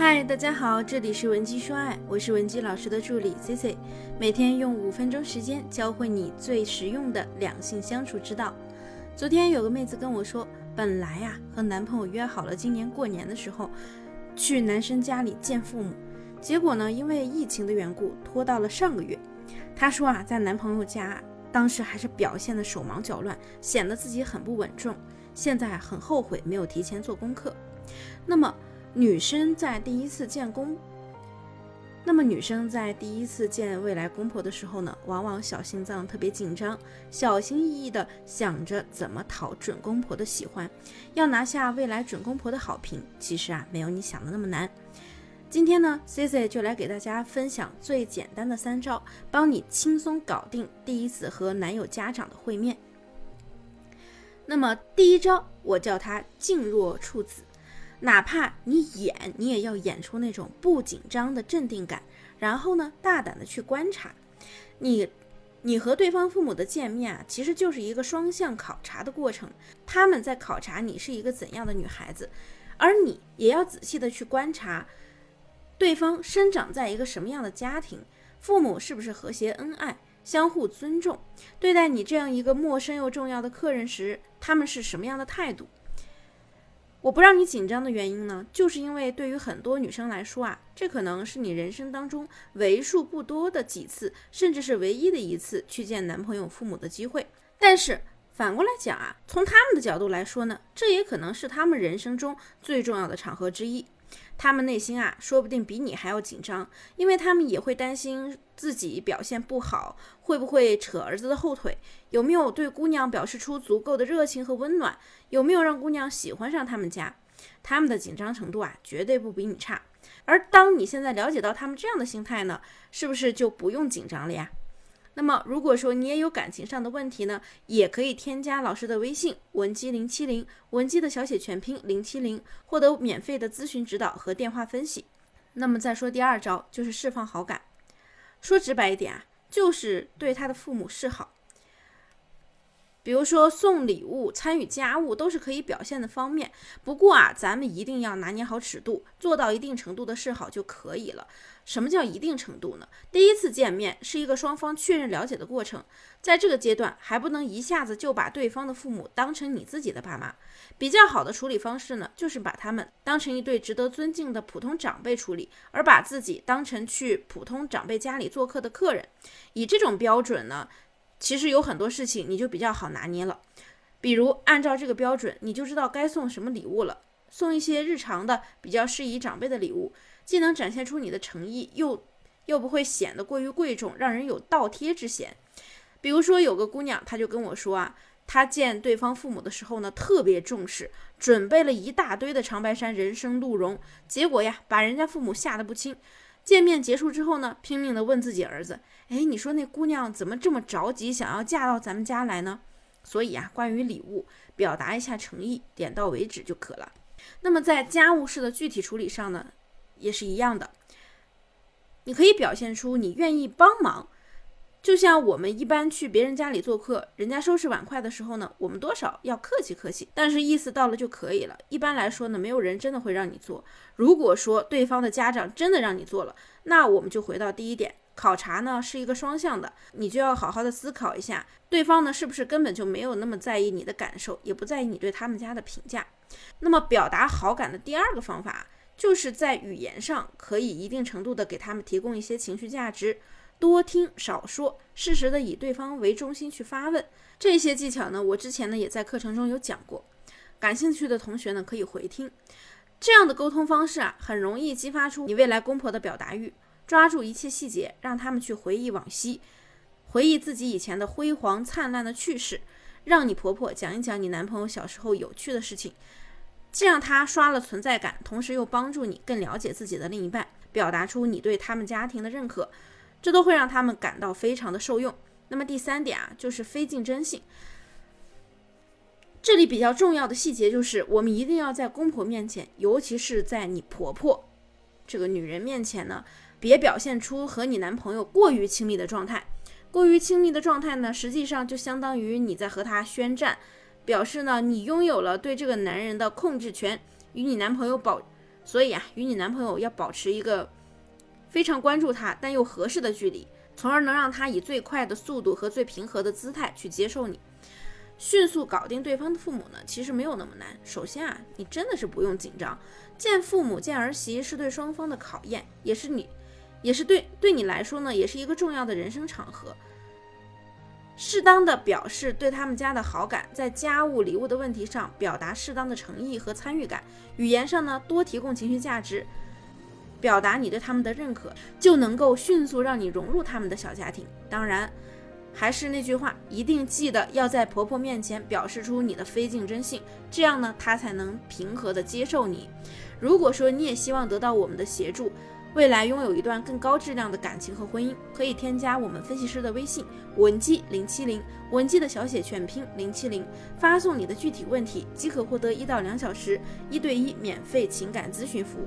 嗨，大家好，这里是文姬说爱，我是文姬老师的助理 C C，每天用五分钟时间教会你最实用的两性相处之道。昨天有个妹子跟我说，本来呀和男朋友约好了今年过年的时候去男生家里见父母，结果呢因为疫情的缘故拖到了上个月。她说啊，在男朋友家当时还是表现的手忙脚乱，显得自己很不稳重，现在很后悔没有提前做功课。那么。女生在第一次见公，那么女生在第一次见未来公婆的时候呢，往往小心脏特别紧张，小心翼翼的想着怎么讨准公婆的喜欢，要拿下未来准公婆的好评。其实啊，没有你想的那么难。今天呢，C C 就来给大家分享最简单的三招，帮你轻松搞定第一次和男友家长的会面。那么第一招，我叫它静若处子。哪怕你演，你也要演出那种不紧张的镇定感，然后呢，大胆的去观察。你，你和对方父母的见面啊，其实就是一个双向考察的过程。他们在考察你是一个怎样的女孩子，而你也要仔细的去观察对方生长在一个什么样的家庭，父母是不是和谐恩爱、相互尊重，对待你这样一个陌生又重要的客人时，他们是什么样的态度。我不让你紧张的原因呢，就是因为对于很多女生来说啊，这可能是你人生当中为数不多的几次，甚至是唯一的一次去见男朋友父母的机会。但是反过来讲啊，从他们的角度来说呢，这也可能是他们人生中最重要的场合之一。他们内心啊，说不定比你还要紧张，因为他们也会担心自己表现不好，会不会扯儿子的后腿，有没有对姑娘表示出足够的热情和温暖，有没有让姑娘喜欢上他们家，他们的紧张程度啊，绝对不比你差。而当你现在了解到他们这样的心态呢，是不是就不用紧张了呀？那么，如果说你也有感情上的问题呢，也可以添加老师的微信文姬零七零，文姬的小写全拼零七零，获得免费的咨询指导和电话分析。那么再说第二招，就是释放好感。说直白一点啊，就是对他的父母示好。比如说送礼物、参与家务都是可以表现的方面。不过啊，咱们一定要拿捏好尺度，做到一定程度的示好就可以了。什么叫一定程度呢？第一次见面是一个双方确认了解的过程，在这个阶段还不能一下子就把对方的父母当成你自己的爸妈。比较好的处理方式呢，就是把他们当成一对值得尊敬的普通长辈处理，而把自己当成去普通长辈家里做客的客人。以这种标准呢。其实有很多事情你就比较好拿捏了，比如按照这个标准，你就知道该送什么礼物了。送一些日常的、比较适宜长辈的礼物，既能展现出你的诚意，又又不会显得过于贵重，让人有倒贴之嫌。比如说有个姑娘，她就跟我说啊，她见对方父母的时候呢，特别重视，准备了一大堆的长白山人参鹿茸，结果呀，把人家父母吓得不轻。见面结束之后呢，拼命的问自己儿子：“哎，你说那姑娘怎么这么着急，想要嫁到咱们家来呢？”所以啊，关于礼物，表达一下诚意，点到为止就可了。那么在家务事的具体处理上呢，也是一样的，你可以表现出你愿意帮忙。就像我们一般去别人家里做客，人家收拾碗筷的时候呢，我们多少要客气客气，但是意思到了就可以了。一般来说呢，没有人真的会让你做。如果说对方的家长真的让你做了，那我们就回到第一点，考察呢是一个双向的，你就要好好的思考一下，对方呢是不是根本就没有那么在意你的感受，也不在意你对他们家的评价。那么表达好感的第二个方法，就是在语言上可以一定程度的给他们提供一些情绪价值。多听少说，适时的以对方为中心去发问，这些技巧呢，我之前呢也在课程中有讲过，感兴趣的同学呢可以回听。这样的沟通方式啊，很容易激发出你未来公婆的表达欲，抓住一切细节，让他们去回忆往昔，回忆自己以前的辉煌灿烂的趣事，让你婆婆讲一讲你男朋友小时候有趣的事情，既让他刷了存在感，同时又帮助你更了解自己的另一半，表达出你对他们家庭的认可。这都会让他们感到非常的受用。那么第三点啊，就是非竞争性。这里比较重要的细节就是，我们一定要在公婆面前，尤其是在你婆婆这个女人面前呢，别表现出和你男朋友过于亲密的状态。过于亲密的状态呢，实际上就相当于你在和他宣战，表示呢你拥有了对这个男人的控制权，与你男朋友保所以啊，与你男朋友要保持一个非常关注他但又合适的距离，从而能让他以最快的速度和最平和的姿态去接受你。迅速搞定对方的父母呢，其实没有那么难。首先啊，你真的是不用紧张，见父母见儿媳是对双方的考验，也是你，也是对对你来说呢，也是一个重要的人生场合。适当的表示对他们家的好感，在家务礼物的问题上表达适当的诚意和参与感，语言上呢多提供情绪价值，表达你对他们的认可，就能够迅速让你融入他们的小家庭。当然。还是那句话，一定记得要在婆婆面前表示出你的非竞争性，这样呢，她才能平和的接受你。如果说你也希望得到我们的协助，未来拥有一段更高质量的感情和婚姻，可以添加我们分析师的微信文姬零七零，文姬的小写全拼零七零，发送你的具体问题即可获得一到两小时一对一免费情感咨询服务。